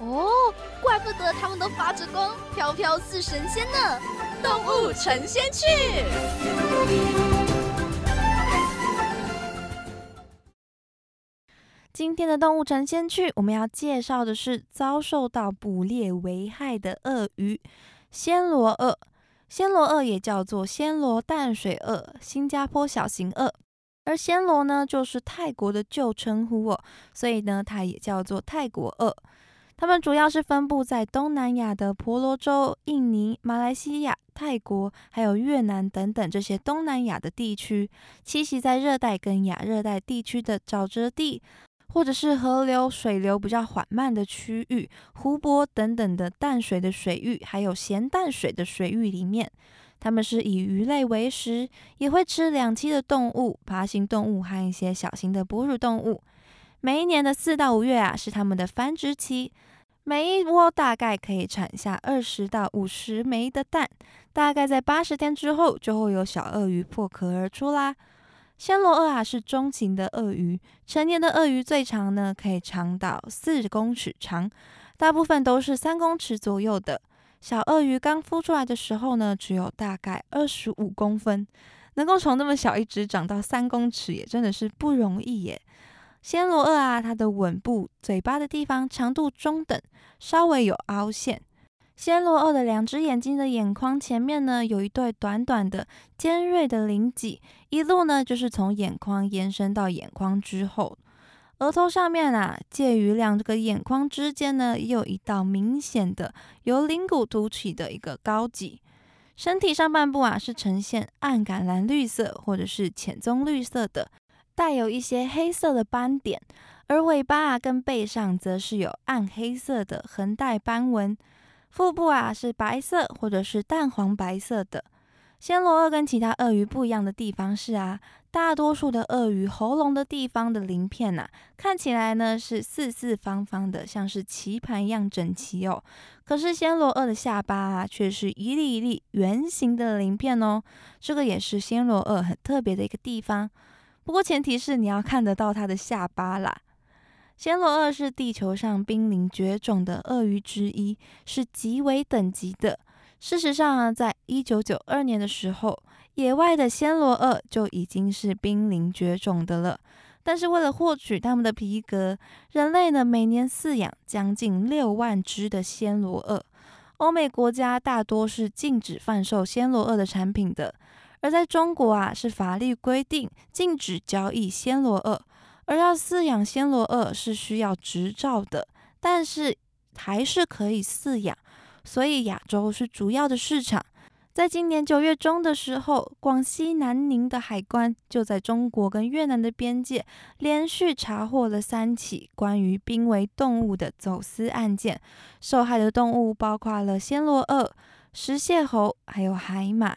哦，怪不得他们都发着光，飘飘似神仙呢！动物成仙去。今天的动物成仙去，我们要介绍的是遭受到捕猎危害的鳄鱼——暹罗鳄。暹罗鳄也叫做暹罗淡水鳄、新加坡小型鳄。而暹罗呢，就是泰国的旧称呼哦，所以呢，它也叫做泰国鳄。它们主要是分布在东南亚的婆罗洲、印尼、马来西亚、泰国，还有越南等等这些东南亚的地区，栖息在热带跟亚热带地区的沼泽地，或者是河流水流比较缓慢的区域、湖泊等等的淡水的水域，还有咸淡水的水域里面。它们是以鱼类为食，也会吃两栖的动物、爬行动物和一些小型的哺乳动物。每一年的四到五月啊，是它们的繁殖期。每一窝大概可以产下二十到五十枚的蛋，大概在八十天之后，就会有小鳄鱼破壳而出啦。暹罗鳄啊是中型的鳄鱼，成年的鳄鱼最长呢可以长到四公尺长，大部分都是三公尺左右的。小鳄鱼刚孵出来的时候呢，只有大概二十五公分，能够从那么小一只长到三公尺，也真的是不容易耶。暹罗鳄啊，它的吻部、嘴巴的地方长度中等，稍微有凹陷。暹罗鳄的两只眼睛的眼眶前面呢，有一对短短的尖锐的鳞脊，一路呢就是从眼眶延伸到眼眶之后。额头上面啊，介于两个眼眶之间呢，也有一道明显的由鳞骨凸起的一个高脊。身体上半部啊，是呈现暗橄榄绿色或者是浅棕绿色的，带有一些黑色的斑点。而尾巴啊跟背上则是有暗黑色的横带斑纹。腹部啊是白色或者是淡黄白色的。暹罗鳄跟其他鳄鱼不一样的地方是啊。大多数的鳄鱼喉咙的地方的鳞片呐，看起来呢是四四方方的，像是棋盘一样整齐哦。可是暹罗鳄的下巴啊，却是一粒一粒圆形的鳞片哦。这个也是暹罗鳄很特别的一个地方。不过前提是你要看得到它的下巴啦。暹罗鳄是地球上濒临绝种的鳄鱼之一，是极为等级的。事实上啊，在一九九二年的时候。野外的暹罗鳄就已经是濒临绝种的了，但是为了获取它们的皮革，人类呢每年饲养将近六万只的暹罗鳄。欧美国家大多是禁止贩售暹罗鳄的产品的，而在中国啊是法律规定禁止交易暹罗鳄，而要饲养暹罗鳄是需要执照的，但是还是可以饲养，所以亚洲是主要的市场。在今年九月中的时候，广西南宁的海关就在中国跟越南的边界连续查获了三起关于濒危动物的走私案件，受害的动物包括了暹罗鳄、石蟹猴，还有海马。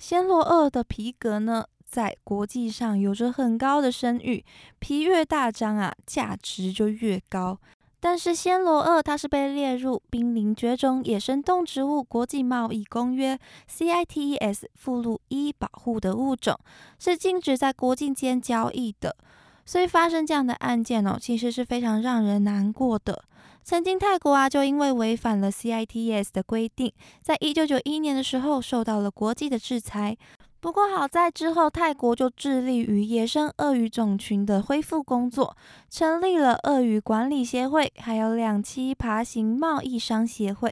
暹罗鳄的皮革呢，在国际上有着很高的声誉，皮越大张啊，价值就越高。但是暹罗鳄它是被列入濒临绝种野生动植物国际贸易公约 （CITES） 附录一保护的物种，是禁止在国境间交易的。所以发生这样的案件哦，其实是非常让人难过的。曾经泰国啊，就因为违反了 CITES 的规定，在一九九一年的时候受到了国际的制裁。不过好在之后，泰国就致力于野生鳄鱼种群的恢复工作，成立了鳄鱼管理协会，还有两栖爬行贸易商协会。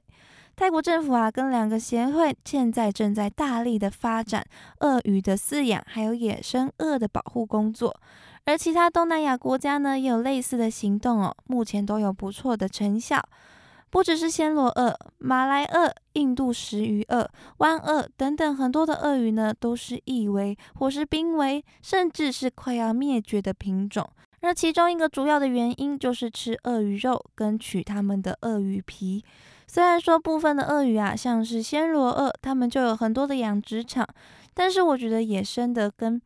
泰国政府啊，跟两个协会现在正在大力的发展鳄鱼的饲养，还有野生鳄的保护工作。而其他东南亚国家呢，也有类似的行动哦，目前都有不错的成效。不只是暹罗鳄、马来鳄、印度石鱼鳄、湾鳄等等很多的鳄鱼呢，都是易危或是濒危，甚至是快要灭绝的品种。而其中一个主要的原因就是吃鳄鱼肉跟取它们的鳄鱼皮。虽然说部分的鳄鱼啊，像是暹罗鳄，它们就有很多的养殖场，但是我觉得野生的跟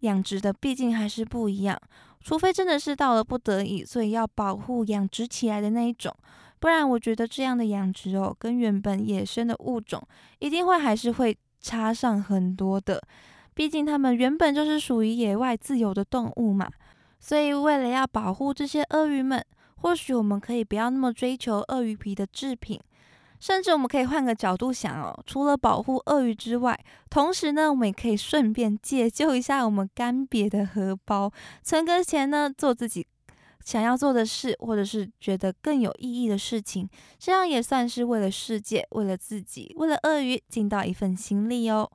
养殖的毕竟还是不一样。除非真的是到了不得已，所以要保护养殖起来的那一种，不然我觉得这样的养殖哦，跟原本野生的物种一定会还是会差上很多的。毕竟它们原本就是属于野外自由的动物嘛，所以为了要保护这些鳄鱼们，或许我们可以不要那么追求鳄鱼皮的制品。甚至我们可以换个角度想哦，除了保护鳄鱼之外，同时呢，我们也可以顺便解救一下我们干瘪的荷包，存个钱呢，做自己想要做的事，或者是觉得更有意义的事情，这样也算是为了世界、为了自己、为了鳄鱼尽到一份心力哦。